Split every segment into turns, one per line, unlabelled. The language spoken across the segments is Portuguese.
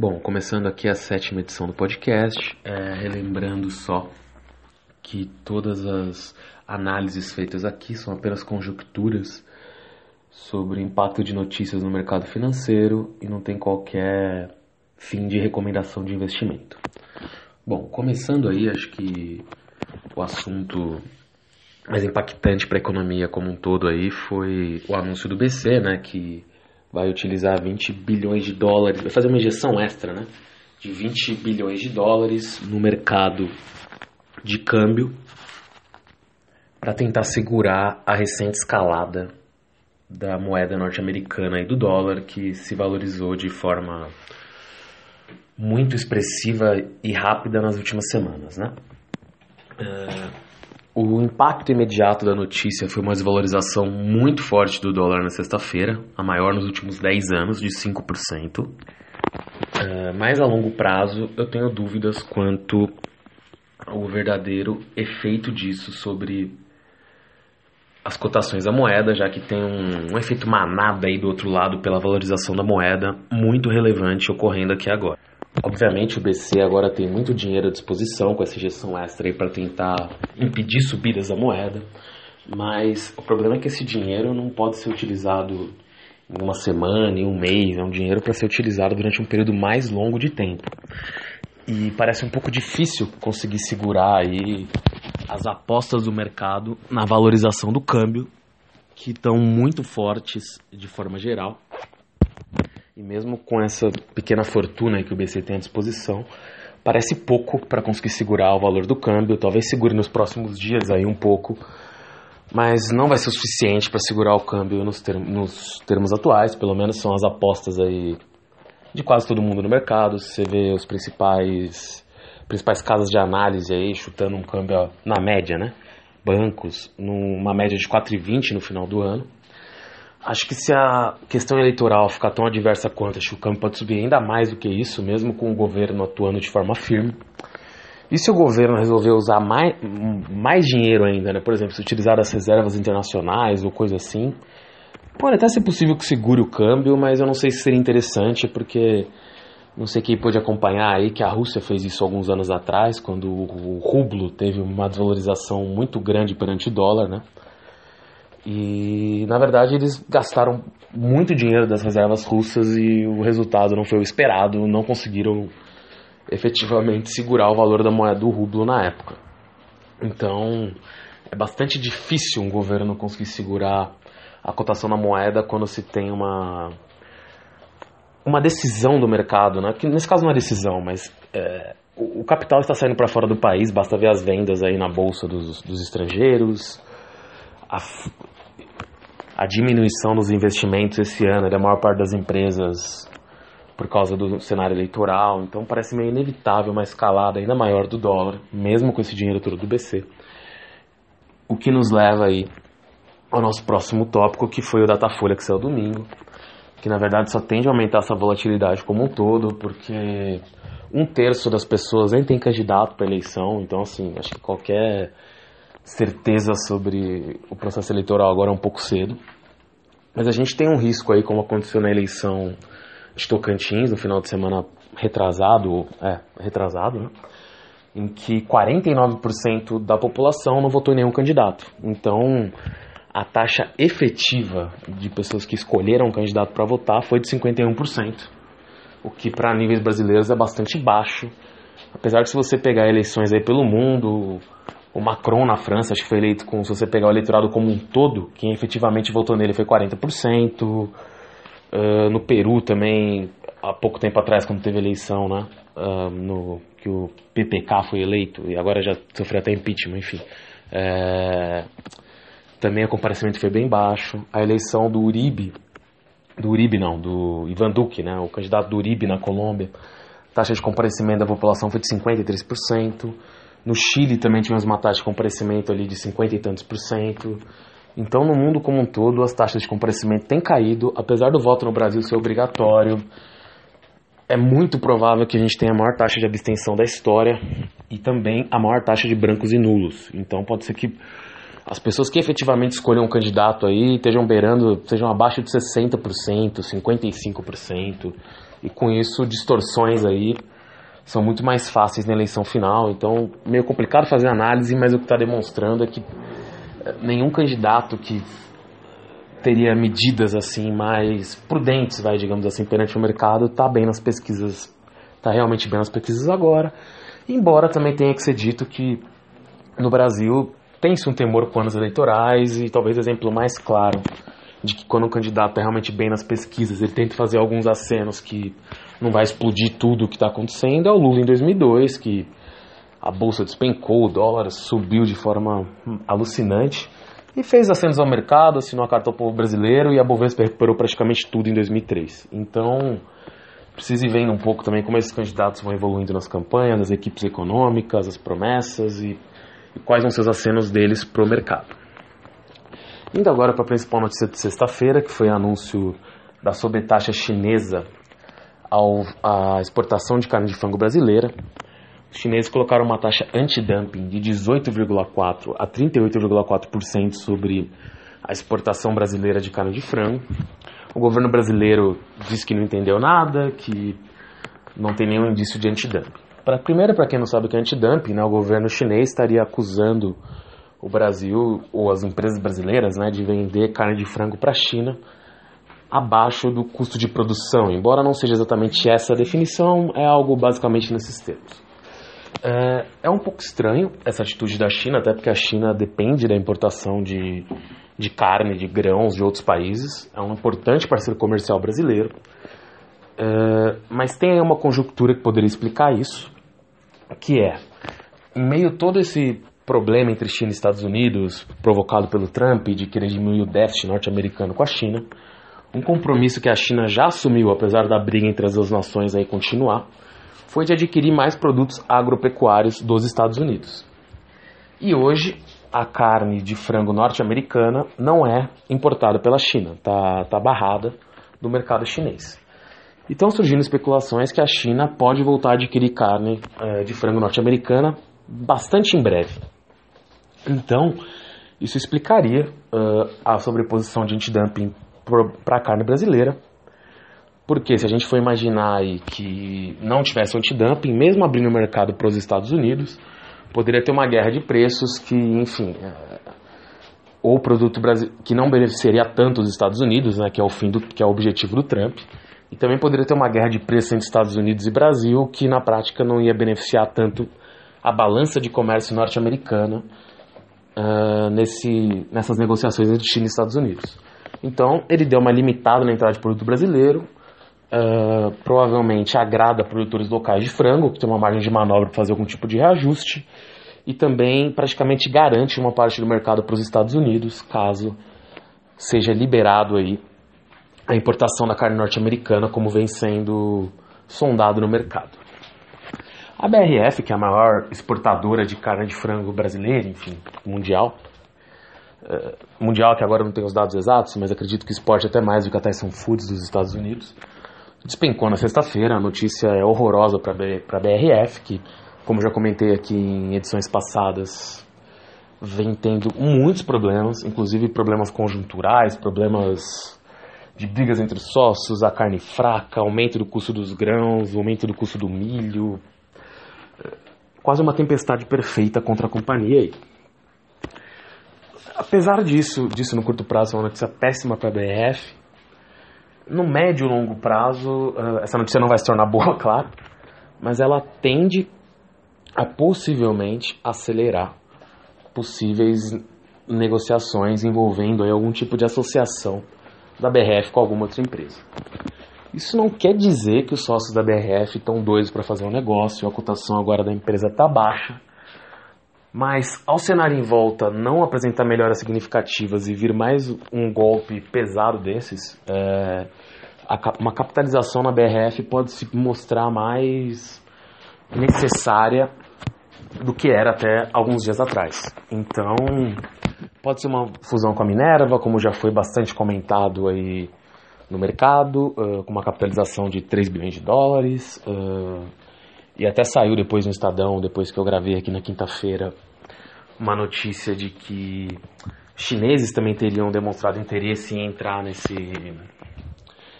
Bom, começando aqui a sétima edição do podcast, é, relembrando só que todas as análises feitas aqui são apenas conjecturas sobre impacto de notícias no mercado financeiro e não tem qualquer fim de recomendação de investimento. Bom, começando aí, acho que o assunto mais impactante para a economia como um todo aí foi o anúncio do BC, né, que vai utilizar 20 bilhões de dólares, vai fazer uma injeção extra, né, de 20 bilhões de dólares no mercado de câmbio para tentar segurar a recente escalada da moeda norte-americana e do dólar que se valorizou de forma muito expressiva e rápida nas últimas semanas, né? Uh, o impacto imediato da notícia foi uma desvalorização muito forte do dólar na sexta-feira, a maior nos últimos 10 anos, de 5%. Uh, eh, mais a longo prazo, eu tenho dúvidas quanto ao verdadeiro efeito disso sobre as cotações da moeda, já que tem um, um efeito manada aí do outro lado pela valorização da moeda muito relevante ocorrendo aqui agora. Obviamente o BC agora tem muito dinheiro à disposição com essa injeção extra para tentar impedir subidas da moeda, mas o problema é que esse dinheiro não pode ser utilizado em uma semana, em um mês, é um dinheiro para ser utilizado durante um período mais longo de tempo. E parece um pouco difícil conseguir segurar aí as apostas do mercado na valorização do câmbio, que estão muito fortes de forma geral. E mesmo com essa pequena fortuna que o BC tem à disposição, parece pouco para conseguir segurar o valor do câmbio. Talvez segure nos próximos dias aí um pouco, mas não vai ser o suficiente para segurar o câmbio nos, termos, nos termos atuais. Pelo menos são as apostas aí de quase todo mundo no mercado. Você vê os principais principais casas de análise aí chutando um câmbio na média, né? Bancos numa média de 4,20 no final do ano. Acho que se a questão eleitoral ficar tão adversa quanto, acho que o campo pode subir ainda mais do que isso, mesmo com o governo atuando de forma firme. E se o governo resolver usar mais, mais dinheiro ainda, né? por exemplo, se utilizar as reservas internacionais ou coisa assim, pode até ser possível que segure o câmbio, mas eu não sei se seria interessante, porque não sei quem pôde acompanhar aí que a Rússia fez isso alguns anos atrás, quando o rublo teve uma desvalorização muito grande perante o dólar, né? E na verdade eles gastaram muito dinheiro das reservas russas e o resultado não foi o esperado, não conseguiram efetivamente segurar o valor da moeda do rublo na época. Então é bastante difícil um governo conseguir segurar a cotação da moeda quando se tem uma uma decisão do mercado, né? que nesse caso não é decisão, mas é, o, capital está saindo para fora do país, basta ver as vendas aí na bolsa dos, dos estrangeiros, a, a diminuição dos investimentos esse ano da maior parte das empresas por causa do cenário eleitoral. Então parece meio inevitável uma escalada ainda maior do dólar, mesmo com esse dinheiro todo do BC. O que nos leva aí ao nosso próximo tópico, que foi o Datafolha que saiu domingo, que na verdade só tende a aumentar essa volatilidade como um todo, porque um terço das pessoas nem tem candidato para eleição, então assim, acho que qualquer certeza sobre o processo eleitoral agora é um pouco cedo. Mas a gente tem um risco aí, como aconteceu na eleição de Tocantins, no final de semana retrasado, é, retrasado, né? em que 49% da população não votou em nenhum candidato. Então, a taxa efetiva de pessoas que escolheram um candidato para votar foi de 51%, o que para níveis brasileiros é bastante baixo. Apesar que se você pegar eleições aí pelo mundo, o Macron na França, acho que foi eleito com, se você pegar o eleitorado como um todo, quem efetivamente votou nele foi 40%. Uh, ah, no Peru também, há pouco tempo atrás, quando teve eleição, né? Uh, no, que o PPK foi eleito e agora já sofreu até impeachment, enfim. É, também o comparecimento foi bem baixo. A eleição do Uribe, do Uribe não, do Ivan Duque, né? O candidato do Uribe na Colômbia, taxa de comparecimento da população foi de 53%. No Chile também tivemos uma taxa de comparecimento ali de 50 e tantos por cento. Então, no mundo como um todo, as taxas de comparecimento têm caído, apesar do voto no Brasil ser obrigatório. É muito provável que a gente tenha a maior taxa de abstenção da história e também a maior taxa de brancos e nulos. Então, pode ser que as pessoas que efetivamente escolham um candidato aí estejam beirando, sejam abaixo de 60%, 55%. e com isso distorções aí são muito mais fáceis na eleição final. Então, meio complicado fazer análise, mas o que está demonstrando é que eh, nenhum candidato que teria medidas assim mais prudentes, vai, digamos assim, perante o mercado, está bem nas pesquisas, está realmente bem nas pesquisas agora. Embora também tenha que ser dito que no Brasil tem-se um temor com anos eleitorais e talvez o exemplo mais claro de que quando um candidato está realmente bem nas pesquisas, ele tenta fazer alguns acenos que não vai explodir tudo o que está acontecendo, é o Lula em 2002, que a bolsa despencou, o dólar subiu de forma alucinante e fez acenos ao mercado, assinou a carta ao povo brasileiro e a Bovespa recuperou praticamente tudo em 2003. Então, precisa ir vendo um pouco também como esses candidatos vão evoluindo nas campanhas, as equipes econômicas, as promessas e, e quais vão ser os acenos deles para o mercado. Indo agora para a principal notícia de sexta-feira, que foi o anúncio da sobretaxa chinesa ao, à exportação de carne de frango brasileira. Os chineses colocaram uma taxa anti-dumping de 18,4% a 38,4% sobre a exportação brasileira de carne de frango. O governo brasileiro disse que não entendeu nada, que não tem nenhum indício de antidumping. Para primeiro, para quem não sabe o que é antidumping, né, o governo chinês estaria acusando o Brasil ou as empresas brasileiras né, de vender carne de frango para a China abaixo do custo de produção. Embora não seja exatamente essa a definição, é algo basicamente nesses termos. É, é um pouco estranho essa atitude da China, até porque a China depende da importação de, de carne, de grãos de outros países. É um importante parceiro comercial brasileiro. É, mas tem uma conjuntura que poderia explicar isso, que é, em meio a todo esse problema entre China e Estados Unidos, provocado pelo Trump de querer diminuir o déficit norte-americano com a China, um compromisso que a China já assumiu, apesar da briga entre as duas nações aí continuar, foi de adquirir mais produtos agropecuários dos Estados Unidos. E hoje, a carne de frango norte-americana não é importada pela China, está tá barrada do mercado chinês. E estão surgindo especulações que a China pode voltar a adquirir carne é, de frango norte-americana bastante em breve. Então, isso explicaria uh, a sobreposição de antidumping para a carne brasileira. Porque se a gente for imaginar aí que não tivesse antidumping, mesmo abrindo o mercado para os Estados Unidos, poderia ter uma guerra de preços que, enfim, é, ou produto que não beneficiaria tanto os Estados Unidos, né, que é o fim do que é o objetivo do Trump, e também poderia ter uma guerra de preços entre Estados Unidos e Brasil, que na prática não ia beneficiar tanto a balança de comércio norte-americana uh, nesse, nessas negociações entre China e Estados Unidos. Então, ele deu uma limitada na entrada de produto brasileiro, uh, provavelmente agrada produtores locais de frango, que tem uma margem de manobra para fazer algum tipo de reajuste, e também praticamente garante uma parte do mercado para os Estados Unidos, caso seja liberado aí a importação da carne norte-americana, como vem sendo sondado no mercado. A BRF, que é a maior exportadora de carne de frango brasileira, enfim, mundial, mundial que agora não tem os dados exatos, mas acredito que exporte até mais do que a Tyson Foods dos Estados Unidos, despencou na sexta-feira. A notícia é horrorosa para a BRF, que, como já comentei aqui em edições passadas, vem tendo muitos problemas, inclusive problemas conjunturais, problemas de brigas entre sócios, a carne fraca, aumento do custo dos grãos, aumento do custo do milho, quase uma tempestade perfeita contra a companhia aí. Apesar disso, disso no curto prazo é uma notícia péssima para a BRF, no médio e longo prazo, eh, essa notícia não vai se tornar boa, claro, mas ela tende a possivelmente acelerar possíveis negociações envolvendo algum tipo de associação da BRF com alguma outra empresa. Isso não quer dizer que os sócios da BRF estão doidos para fazer um negócio, a cotação agora da empresa está baixa. Mas ao cenário em volta não apresentar melhoras significativas e vir mais um golpe pesado desses, é, uma capitalização na BRF pode se mostrar mais necessária do que era até alguns dias atrás. Então, pode ser uma fusão com a Minerva, como já foi bastante comentado aí no mercado, uh, com uma capitalização de 3 bilhões de dólares. Uh, e até saiu depois no Estadão, depois que eu gravei aqui na quinta-feira, uma notícia de que chineses também teriam demonstrado interesse em entrar nesse,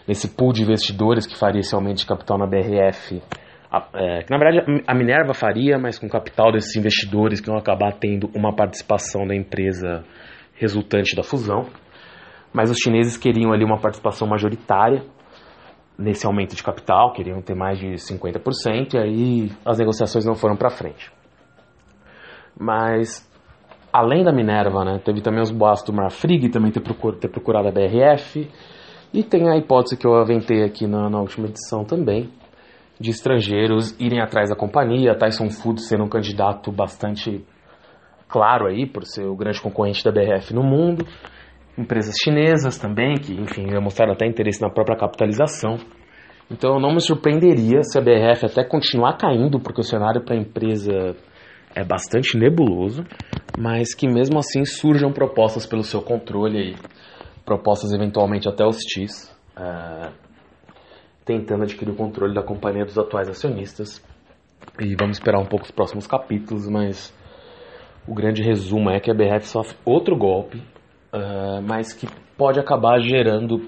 nesse pool de investidores que faria esse aumento de capital na BRF, é, que na verdade a Minerva faria, mas com capital desses investidores que vão acabar tendo uma participação da empresa resultante da fusão. Mas os chineses queriam ali uma participação majoritária nesse aumento de capital, queriam ter mais de 50%, e aí as negociações não foram para frente. Mas, além da Minerva, né, teve também os boatos do Marfrig também ter, procur ter procurado a BRF, e tem a hipótese que eu aventei aqui na, na última edição também, de estrangeiros irem atrás da companhia, Tyson Foods sendo um candidato bastante claro aí, por ser o grande concorrente da BRF no mundo, empresas chinesas também, que, enfim, mostraram até interesse na própria capitalização. Então, eu não me surpreenderia se a BRF até continuar caindo, porque o cenário para a empresa é bastante nebuloso, mas que mesmo assim surjam propostas pelo seu controle aí, propostas eventualmente até hostis, uh, tentando adquirir o controle da companhia dos atuais acionistas. E vamos esperar um pouco os próximos capítulos, mas o grande resumo é que a BRF sofre outro golpe uh, mas que pode acabar gerando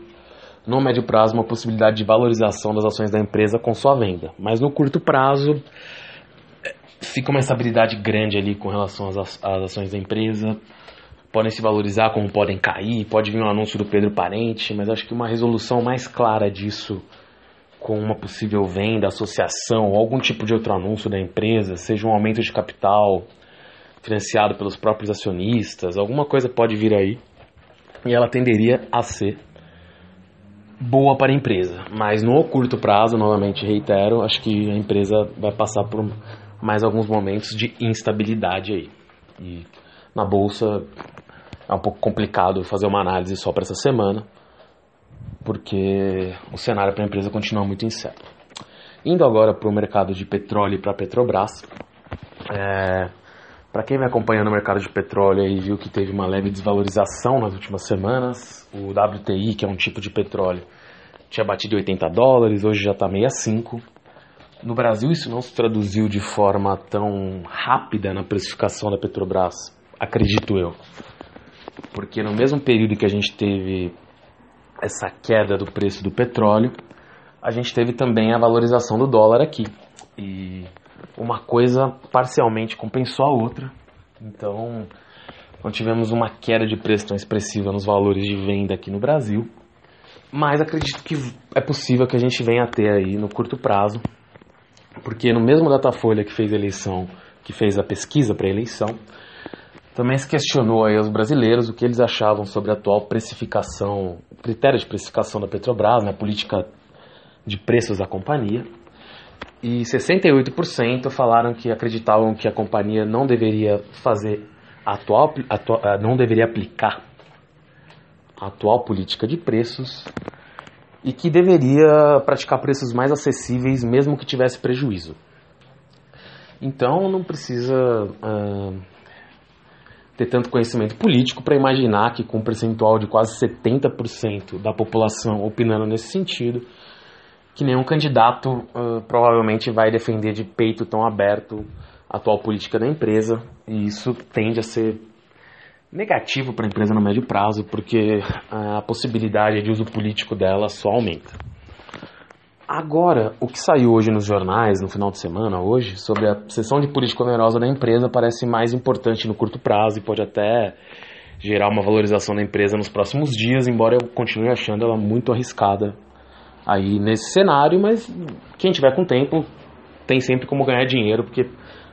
no médio prazo uma possibilidade de valorização das ações da empresa com sua venda. Mas no curto prazo fica uma estabilidade grande ali com relação às, ações da empresa. Podem se valorizar como podem cair, pode vir um anúncio do Pedro Parente, mas acho que uma resolução mais clara disso com uma possível venda, associação algum tipo de outro anúncio da empresa, seja um aumento de capital financiado pelos próprios acionistas, alguma coisa pode vir aí e ela tenderia a ser boa para a empresa. Mas no curto prazo, novamente reitero, acho que a empresa vai passar por mais alguns momentos de instabilidade aí. E na bolsa é um pouco complicado fazer uma análise só para essa semana, porque o cenário para a empresa continua muito incerto. Indo agora para o mercado de petróleo e para a Petrobras, é, para quem vem acompanhando o mercado de petróleo e viu que teve uma leve desvalorização nas últimas semanas, o WTI, que é um tipo de petróleo, tinha batido 80 dólares, hoje já está 65. No Brasil isso não se traduziu de forma tão rápida na precificação da Petrobras, acredito eu. Porque no mesmo período que a gente teve essa queda do preço do petróleo, a gente teve também a valorização do dólar aqui. E uma coisa parcialmente compensou a outra. Então, não tivemos uma queda de preço tão expressiva nos valores de venda aqui no Brasil. Mas acredito que é possível que a gente venha a ter aí no curto prazo, porque no mesmo Datafolha que fez a eleição, que fez a pesquisa para a eleição, também se questionou aí aos brasileiros o que eles achavam sobre a atual precificação, critério de precificação da Petrobras, né, política de preços da companhia e 68% falaram que acreditavam que a companhia não deveria fazer atual, atual eh, não deveria aplicar a atual política de preços e que deveria praticar preços mais acessíveis mesmo que tivesse prejuízo. Então não precisa uh, ter tanto conhecimento político para imaginar que com um percentual de quase 70% da população opinando nesse sentido, que nenhum candidato uh, provavelmente vai defender de peito tão aberto a atual política da empresa, e isso tende a ser negativo para a empresa no médio prazo, porque a possibilidade de uso político dela só aumenta. Agora, o que saiu hoje nos jornais, no final de semana, hoje, sobre a sessão de política onerosa da empresa, parece mais importante no curto prazo e pode até gerar uma valorização da empresa nos próximos dias, embora eu continue achando ela muito arriscada aí nesse cenário, mas quem tiver com tempo tem sempre como ganhar dinheiro, porque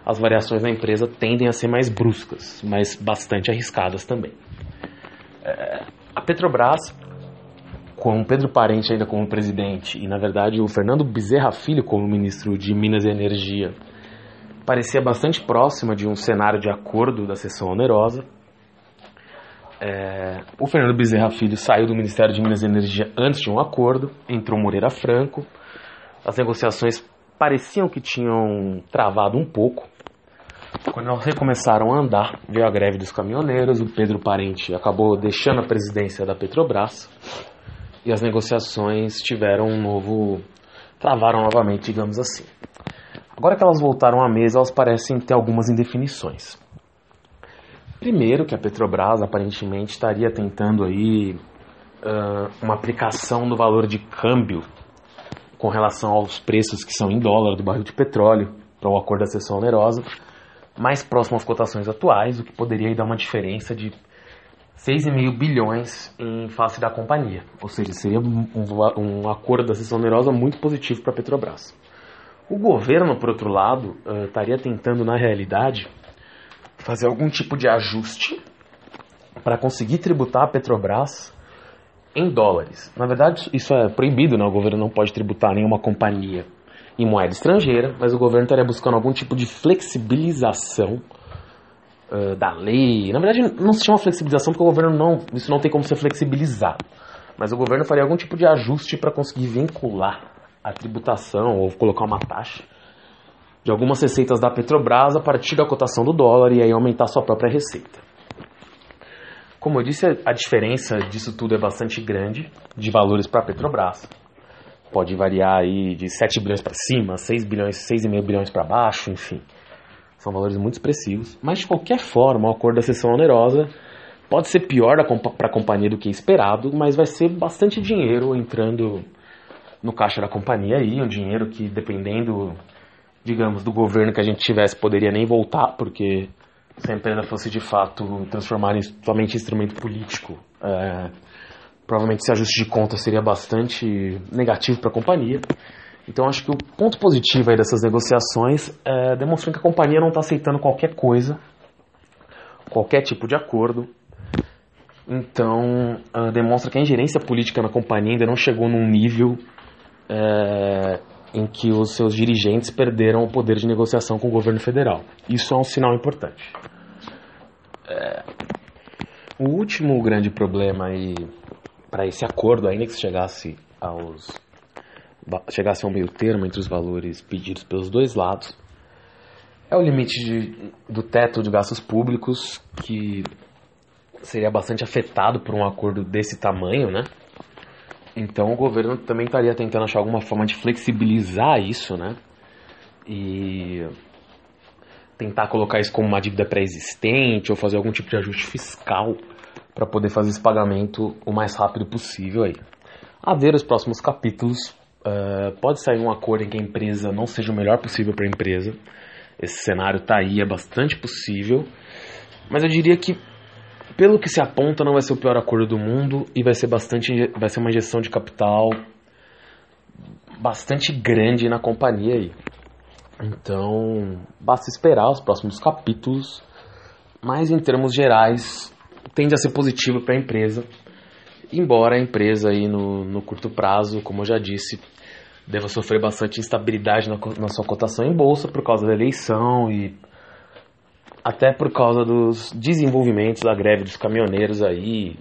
as variações na empresa tendem a ser mais bruscas, mas bastante arriscadas também. É, a Petrobras, com o Pedro Parente ainda como presidente e, na verdade, o Fernando Bezerra Filho como ministro de Minas e Energia, parecia bastante próxima de um cenário de acordo da sessão onerosa, é, o Fernando Bezerra Filho saiu do Ministério de Minas e Energia antes de um acordo, entrou Moreira Franco. As negociações pareciam que tinham travado um pouco. Quando elas recomeçaram a andar, veio a greve dos caminhoneiros, o Pedro Parente acabou deixando a presidência da Petrobras e as negociações tiveram um novo. travaram novamente, digamos assim. Agora que elas voltaram à mesa, elas parecem ter algumas indefinições. Primeiro que a Petrobras aparentemente estaria tentando aí uh, uma aplicação do valor de câmbio com relação aos preços que são em dólar do barril de petróleo para o acordo da sessão onerosa, mais próximo às cotações atuais, o que poderia dar uma diferença de 6,5 bilhões em face da companhia. Ou seja, seria um, um acordo da sessão onerosa muito positivo para a Petrobras. O governo, por outro lado, uh, estaria tentando, na realidade, fazer algum tipo de ajuste para conseguir tributar a Petrobras em dólares. Na verdade, isso é proibido, né? o governo não pode tributar nenhuma companhia em moeda estrangeira, mas o governo estaria buscando algum tipo de flexibilização uh, da lei. Na verdade, não se chama flexibilização porque o governo não, isso não tem como ser flexibilizado. Mas o governo faria algum tipo de ajuste para conseguir vincular a tributação ou colocar uma taxa de algumas receitas da Petrobras a partir da cotação do dólar e aí aumentar sua própria receita. Como eu disse, a diferença disso tudo é bastante grande de valores para a Petrobras. Pode variar aí de 7 bilhões para cima, 6 bilhões, 6,5 bilhões para baixo, enfim. São valores muito expressivos. Mas de qualquer forma, o acordo da sessão onerosa pode ser pior para a companhia do que esperado, mas vai ser bastante dinheiro entrando no caixa da companhia aí, um dinheiro que dependendo, digamos, do governo que a gente tivesse, poderia nem voltar, porque se a empresa fosse de fato transformada em somente instrumento político, é, provavelmente esse ajuste de conta seria bastante negativo para a companhia. Então acho que o ponto positivo aí dessas negociações é demonstrando que a companhia não está aceitando qualquer coisa, qualquer tipo de acordo. Então uh, demonstra que a ingerência política na companhia ainda não chegou num nível é, em que os seus dirigentes perderam o poder de negociação com o governo federal. Isso é um sinal importante. É, o último grande problema para esse acordo, ainda que se chegasse aos chegasse ao meio termo entre os valores pedidos pelos dois lados, é o limite de, do teto de gastos públicos que seria bastante afetado por um acordo desse tamanho, né? Então o governo também estaria tentando achar alguma forma de flexibilizar isso, né? E tentar colocar isso como uma dívida pré-existente ou fazer algum tipo de ajuste fiscal para poder fazer esse pagamento o mais rápido possível aí. A ver os próximos capítulos, uh, pode sair um acordo em que a empresa não seja o melhor possível para a empresa. Esse cenário está aí, é bastante possível. Mas eu diria que pelo que se aponta, não vai ser o pior acordo do mundo e vai ser bastante, vai ser uma injeção de capital bastante grande na companhia aí. Então, basta esperar os próximos capítulos, mas em termos gerais, tende a ser positivo para a empresa, embora a empresa aí no, no curto prazo, como eu já disse, deva sofrer bastante instabilidade na, na sua cotação em bolsa por causa da eleição e até por causa dos desenvolvimentos da greve dos caminhoneiros aí,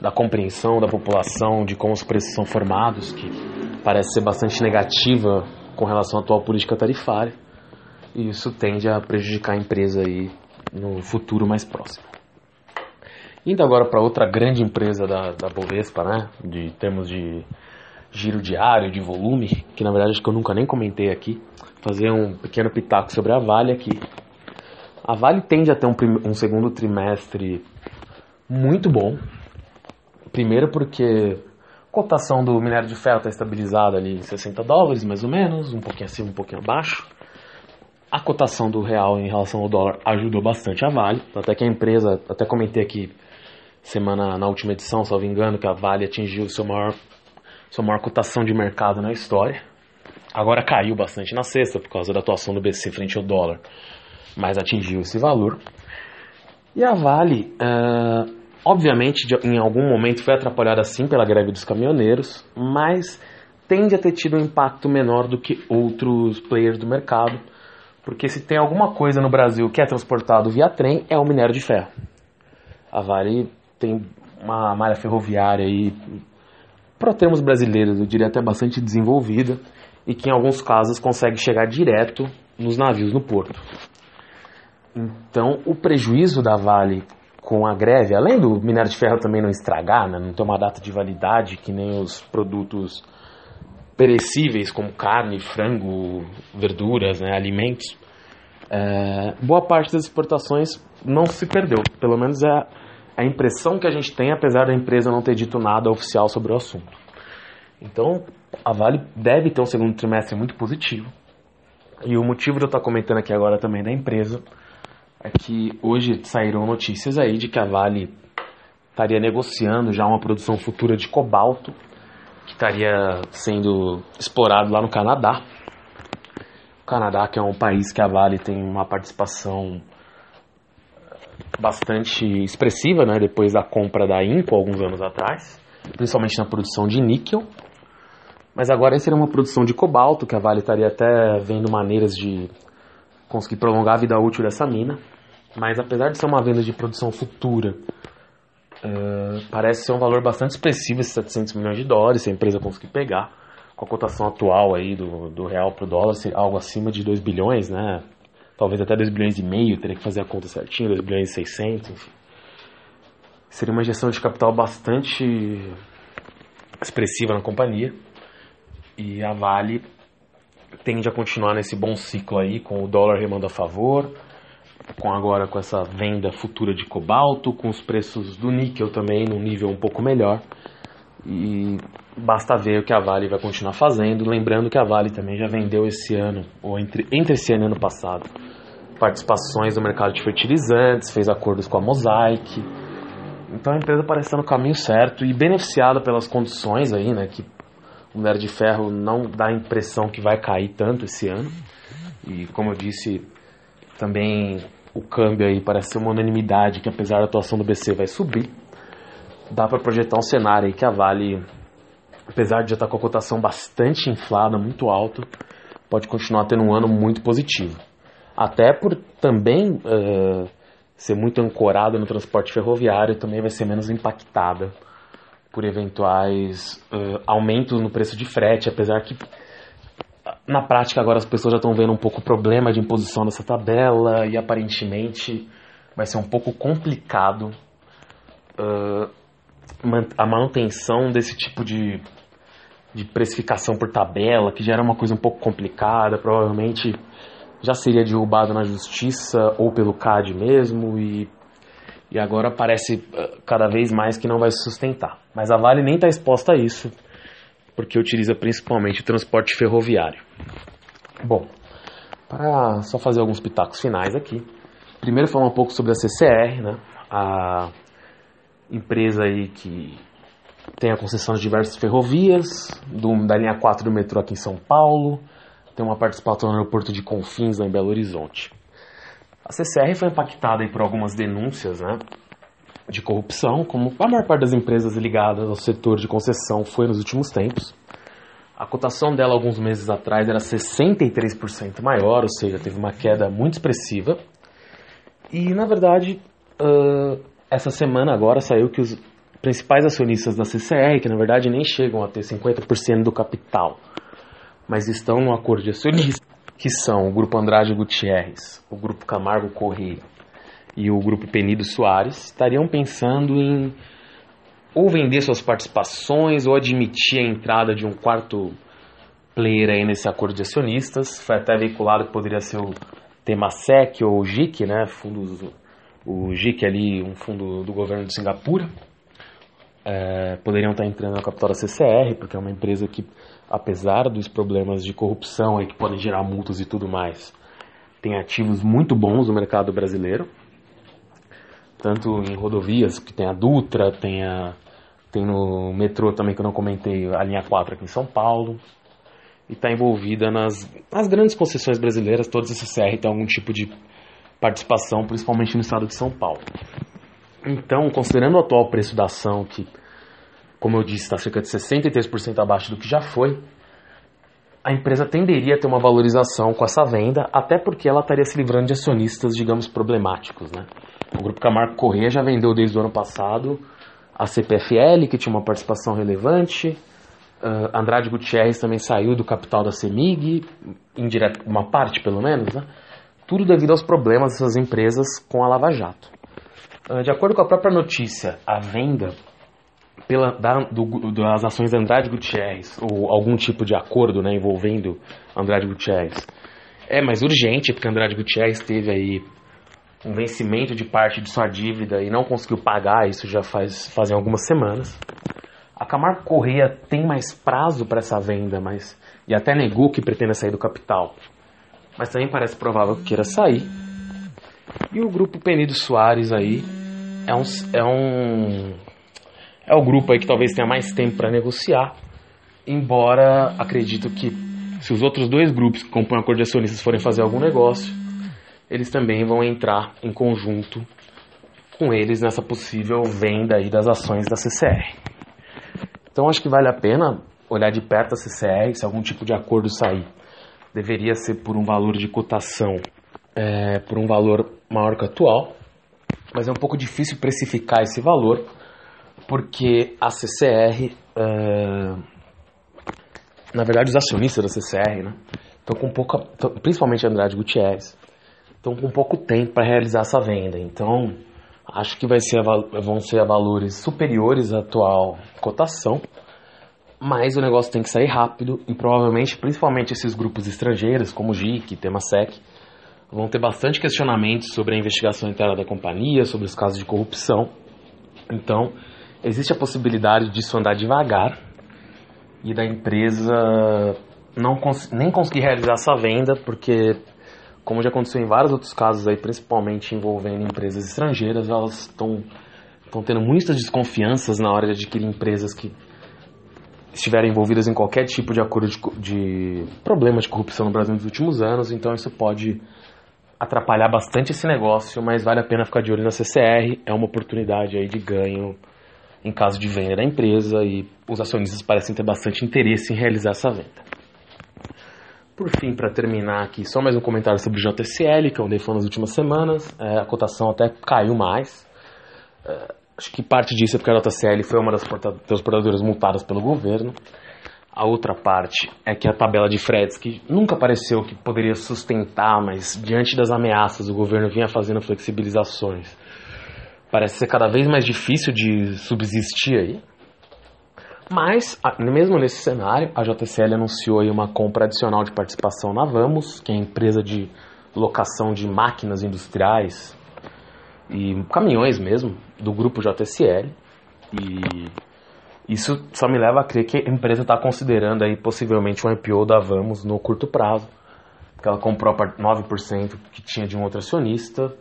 da compreensão da população de como os preços são formados, que parece ser bastante negativa com relação à atual política tarifária. E isso tende a prejudicar a empresa aí no futuro mais próximo. Indo agora para outra grande empresa da, da Bovespa, né, de termos de giro diário, de volume, que na verdade acho que eu nunca nem comentei aqui, fazer um pequeno pitaco sobre a Vale aqui. A Vale tende a ter um, um segundo trimestre muito bom. Primeiro porque a cotação do minério de ferro está estabilizada ali em 60 dólares, mais ou menos, um pouquinho acima, um pouquinho abaixo. A cotação do real em relação ao dólar ajudou bastante a Vale, até que a empresa, até comentei aqui semana na última edição, me engano, que a Vale atingiu seu maior, sua maior cotação de mercado na história. Agora caiu bastante na sexta por causa da atuação do BC frente ao dólar mas atingiu esse valor. E a Vale, uh, obviamente, de, em algum momento foi atrapalhada sim pela greve dos caminhoneiros, mas tende a ter tido um impacto menor do que outros players do mercado, porque se tem alguma coisa no Brasil que é transportado via trem, é o minério de ferro. A Vale tem uma malha ferroviária aí, para termos brasileiros, eu diria até bastante desenvolvida, e que em alguns casos consegue chegar direto nos navios no porto. Então, o prejuízo da Vale com a greve, além do minério de ferro também não estragar, né, não ter uma data de validade que nem os produtos perecíveis como carne, frango, verduras, né, alimentos, é, boa parte das exportações não se perdeu. Pelo menos é, a impressão que a gente tem, apesar da empresa não ter dito nada oficial sobre o assunto. Então, a Vale deve ter um segundo trimestre muito positivo. E o motivo de eu estar comentando aqui agora também da empresa é que hoje saíram notícias aí de que a Vale estaria negociando já uma produção futura de cobalto que estaria sendo explorado lá no Canadá. O Canadá, que é um país que a Vale tem uma participação bastante expressiva, né, depois da compra da Inco alguns anos atrás, principalmente na produção de níquel. Mas agora seria uma produção de cobalto, que a Vale estaria até vendo maneiras de conseguir prolongar a vida útil dessa mina. Mas apesar de ser uma venda de produção futura, uh, parece ser um valor bastante expressivo, esses 700 milhões de dólares, se a empresa conseguir pegar. Com a cotação atual aí do, do real para o dólar, algo acima de 2 bilhões, né? Talvez até 2 bilhões e meio, teria que fazer a conta certinho, 2 bilhões e 600, enfim. Seria uma injeção de capital bastante expressiva na companhia. E a Vale tende a continuar nesse bom ciclo aí, com o dólar remando a favor, com agora com essa venda futura de cobalto, com os preços do níquel também num nível um pouco melhor. E basta ver o que a Vale vai continuar fazendo. Lembrando que a Vale também já vendeu esse ano, ou entre, entre esse ano e ano passado, participações no mercado de fertilizantes, fez acordos com a Mosaic. Então a empresa parece estar no caminho certo e beneficiada pelas condições aí, né, que o minério de ferro não dá a impressão que vai cair tanto esse ano. E como eu disse, também o câmbio aí parece ser uma unanimidade que apesar da atuação do BC vai subir. Dá para projetar um cenário aí que a Vale, apesar de já estar com a cotação bastante inflada, muito alta, pode continuar tendo um ano muito positivo. Até por também uh, ser muito ancorada no transporte ferroviário, também vai ser menos impactada por eventuais uh, aumentos no preço de frete, apesar que na prática agora as pessoas já estão vendo um pouco o problema de imposição dessa tabela e aparentemente vai ser um pouco complicado uh, a manutenção desse tipo de, de precificação por tabela, que já era uma coisa um pouco complicada, provavelmente já seria derrubado na justiça ou pelo CAD mesmo e e agora parece eh, cada vez mais que não vai se sustentar. Mas a Vale nem está exposta a isso, porque utiliza principalmente o transporte ferroviário. Bom, para só fazer alguns pitacos finais aqui. Primeiro falar um pouco sobre a CCR, né? a empresa aí que tem a concessão de diversas ferrovias, do, da linha 4 do metrô aqui em São Paulo, tem uma participação no aeroporto de Confins, lá em Belo Horizonte. A CCR foi impactada por algumas denúncias né, de corrupção, como a maior parte das empresas ligadas ao setor de concessão foi nos últimos tempos. A cotação dela alguns meses atrás era 63% maior, ou seja, teve uma queda muito expressiva. E, na verdade, uh, essa semana agora saiu que os principais acionistas da CCR, que na verdade nem chegam a ter 50% do capital, mas estão no acordo de acionistas, que são o Grupo Andrade Gutierrez, o Grupo Camargo Correia e o Grupo Penido Soares, estariam pensando em ou vender suas participações ou admitir a entrada de um quarto player aí nesse acordo de acionistas. Foi até veiculado que poderia ser o Temasek ou o GIC, né? Fundos, o GIC ali, um fundo do governo de Singapura. É, poderiam estar entrando na capital da CCR, porque é uma empresa que apesar dos problemas de corrupção aí que podem gerar multas e tudo mais, tem ativos muito bons no mercado brasileiro. Tanto em rodovias, que tem a Dutra, tem, a, tem no metrô também que eu não comentei, a linha 4 aqui em São Paulo. E está envolvida nas, nas grandes concessões brasileiras, todas esse CR tem algum tipo de participação, principalmente no estado de São Paulo. Então, considerando o atual preço da ação, que como eu disse, está cerca de 63% abaixo do que já foi, a empresa tenderia a ter uma valorização com essa venda, até porque ela estaria se livrando de acionistas, digamos, problemáticos. Né? O Grupo Camargo Corrêa já vendeu desde o ano passado a CPFL, que tinha uma participação relevante, uh, Andrade Gutierrez também saiu do capital da CEMIG, indireto, uma parte pelo menos, né? tudo devido aos problemas dessas empresas com a Lava Jato. Uh, de acordo com a própria notícia, a venda pela, da, do, das ações Andrade Gutierrez, ou algum tipo de acordo né, envolvendo Andrade Gutierrez, é mais urgente, porque Andrade Gutierrez teve aí um vencimento de parte de sua dívida e não conseguiu pagar, isso já faz fazem algumas semanas. A Camargo Correia tem mais prazo para essa venda, mas e até negou que pretenda sair do capital. Mas também parece provável que queira sair. E o grupo Penido Soares aí é um, é um é o grupo aí que talvez tenha mais tempo para negociar, embora acredito que se os outros dois grupos que compõem a acordo de acionistas forem fazer algum negócio, eles também vão entrar em conjunto com eles nessa possível venda aí das ações da CCR. Então acho que vale a pena olhar de perto a CCR, se algum tipo de acordo sair. Deveria ser por um valor de cotação, é, por um valor maior que o atual, mas é um pouco difícil precificar esse valor, porque a CCR, é, na verdade os acionistas da CCR, né, estão com pouca, principalmente Andrade Gutierrez, estão com pouco tempo para realizar essa venda. Então, acho que vai ser vão ser valores superiores à atual cotação, mas o negócio tem que sair rápido e provavelmente, principalmente esses grupos estrangeiros, como o GIC, Temasek, vão ter bastante questionamentos sobre a investigação interna da companhia, sobre os casos de corrupção. Então, existe a possibilidade disso andar devagar e da empresa não cons nem conseguir realizar essa venda, porque, como já aconteceu em vários outros casos aí, principalmente envolvendo empresas estrangeiras, elas estão tendo muitas desconfianças na hora de adquirir empresas que estiverem envolvidas em qualquer tipo de acordo de, de problema de corrupção no Brasil nos últimos anos, então isso pode atrapalhar bastante esse negócio, mas vale a pena ficar de olho na CCR, é uma oportunidade aí de ganho em caso de venda da empresa e os acionistas parecem ter bastante interesse em realizar essa venda. Por fim, para terminar aqui, só mais um comentário sobre o JSL, que eu andei falando nas últimas semanas. É, a cotação até caiu mais. É, acho que parte disso é porque a JCL foi uma das transportadoras multadas pelo governo. A outra parte é que a tabela de fretes, que nunca pareceu que poderia sustentar, mas diante das ameaças o governo vinha fazendo flexibilizações parece ser cada vez mais difícil de subsistir aí. Mas, mesmo nesse cenário, a JCL anunciou aí uma compra adicional de participação na Vamos, que é a empresa de locação de máquinas industriais e caminhões mesmo, do grupo JCL. E isso só me leva a crer que a empresa está considerando aí possivelmente um IPO da Vamos no curto prazo, porque ela comprou 9% que tinha de um outro acionista,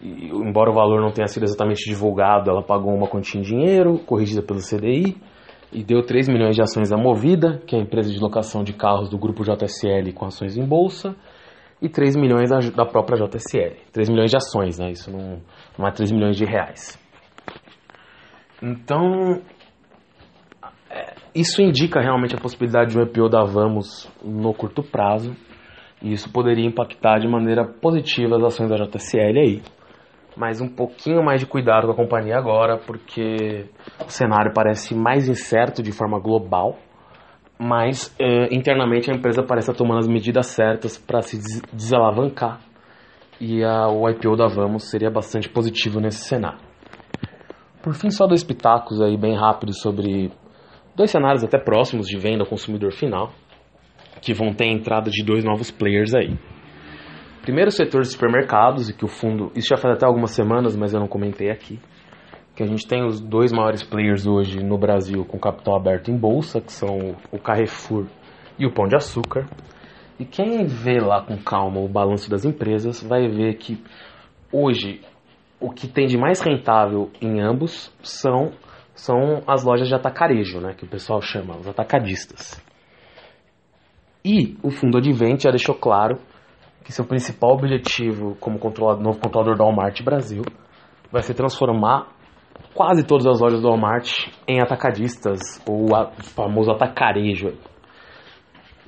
e, embora o valor não tenha sido exatamente divulgado, ela pagou uma quantia em dinheiro, corrigida pelo CDI, e deu 3 milhões de ações da Movida, que é a empresa de locação de carros do grupo JSL com ações em bolsa, e 3 milhões da, própria JSL. 3 milhões de ações, né? Isso não, não é 3 milhões de reais. Então, isso indica realmente a possibilidade de um IPO da Vamos no curto prazo, e isso poderia impactar de maneira positiva as ações da JSL aí. Mas um pouquinho mais de cuidado com a companhia agora, porque o cenário parece mais incerto de forma global, mas eh, internamente a empresa parece estar tomando as medidas certas para se des desalavancar. E a, o IPO da Vamos seria bastante positivo nesse cenário. Por fim, só dois pitacos aí bem rápidos sobre dois cenários até próximos de venda ao consumidor final, que vão ter a entrada de dois novos players aí. Primeiro setor de supermercados, e que o fundo. Isso já faz até algumas semanas, mas eu não comentei aqui. Que a gente tem os dois maiores players hoje no Brasil com capital aberto em bolsa, que são o Carrefour e o Pão de Açúcar. E quem vê lá com calma o balanço das empresas vai ver que hoje o que tem de mais rentável em ambos são, são as lojas de atacarejo, né, que o pessoal chama, os atacadistas. E o fundo Advent já deixou claro que seu principal objetivo como controlador, novo controlador do Walmart Brasil vai ser transformar quase todas as lojas do Walmart em atacadistas, ou o famoso atacarejo.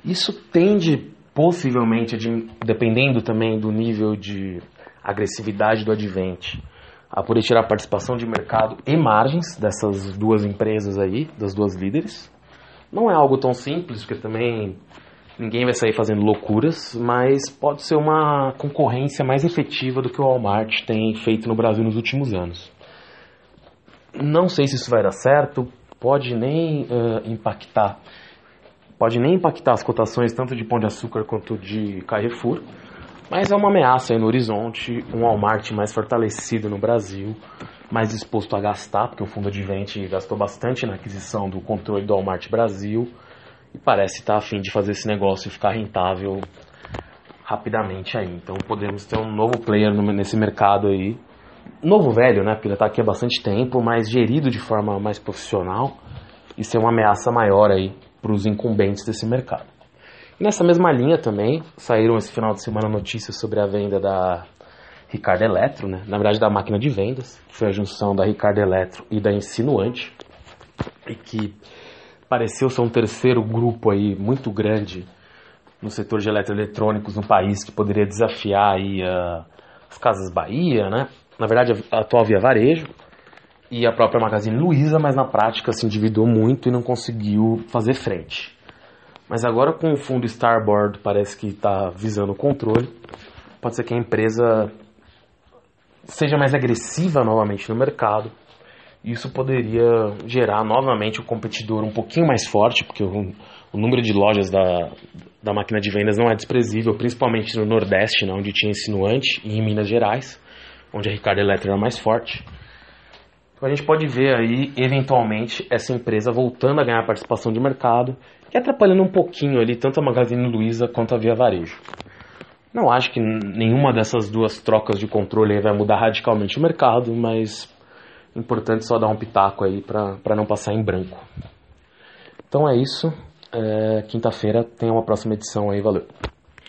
Isso tende possivelmente, dependendo também do nível de agressividade do Advent, a poder tirar participação de mercado e margens dessas duas empresas aí, das duas líderes. Não é algo tão simples, porque também Ninguém vai sair fazendo loucuras, mas pode ser uma concorrência mais efetiva do que o Walmart tem feito no Brasil nos últimos anos. Não sei se isso vai dar certo, pode nem uh, impactar, pode nem impactar as cotações tanto de Pão de Açúcar quanto de Carrefour, Mas é uma ameaça aí no horizonte, um Walmart mais fortalecido no Brasil, mais disposto a gastar, porque o fundo de vente gastou bastante na aquisição do controle do Walmart Brasil e parece estar a fim de fazer esse negócio ficar rentável rapidamente aí. Então podemos ter um novo player nesse mercado aí. Novo velho, né? Porque ele está aqui há bastante tempo, mas gerido de forma mais profissional e ser uma ameaça maior aí para os incumbentes desse mercado. Nessa mesma linha também saíram esse final de semana notícias sobre a venda da Ricardo Eletro, né? na verdade da máquina de vendas, que foi a junção da Ricardo Eletro e da Insinuante, e que pareceu ser um terceiro grupo aí muito grande no setor de eletroeletrônicos no país que poderia desafiar aí uh, as Casas Bahia, né? Na verdade, a atual Via Varejo e a própria Magazine Luiza, mas na prática se endividou muito e não conseguiu fazer frente. Mas agora com o fundo Starboard parece que está visando o controle, pode ser que a empresa seja mais agressiva novamente no mercado. Isso poderia gerar novamente um competidor um pouquinho mais forte, porque o, o número de lojas da, da máquina de vendas não é desprezível, principalmente no Nordeste, né, onde tinha insinuante, e em Minas Gerais, onde a Ricardo Eletro era mais forte. Então a gente pode ver aí, eventualmente, essa empresa voltando a ganhar participação de mercado e atrapalhando um pouquinho ali tanto a Magazine Luiza quanto a Via Varejo. Não acho que nenhuma dessas duas trocas de controle vai mudar radicalmente o mercado, mas é importante só dar um pitaco aí para não passar em branco. Então é isso. É, Quinta-feira tem uma próxima edição aí, valeu.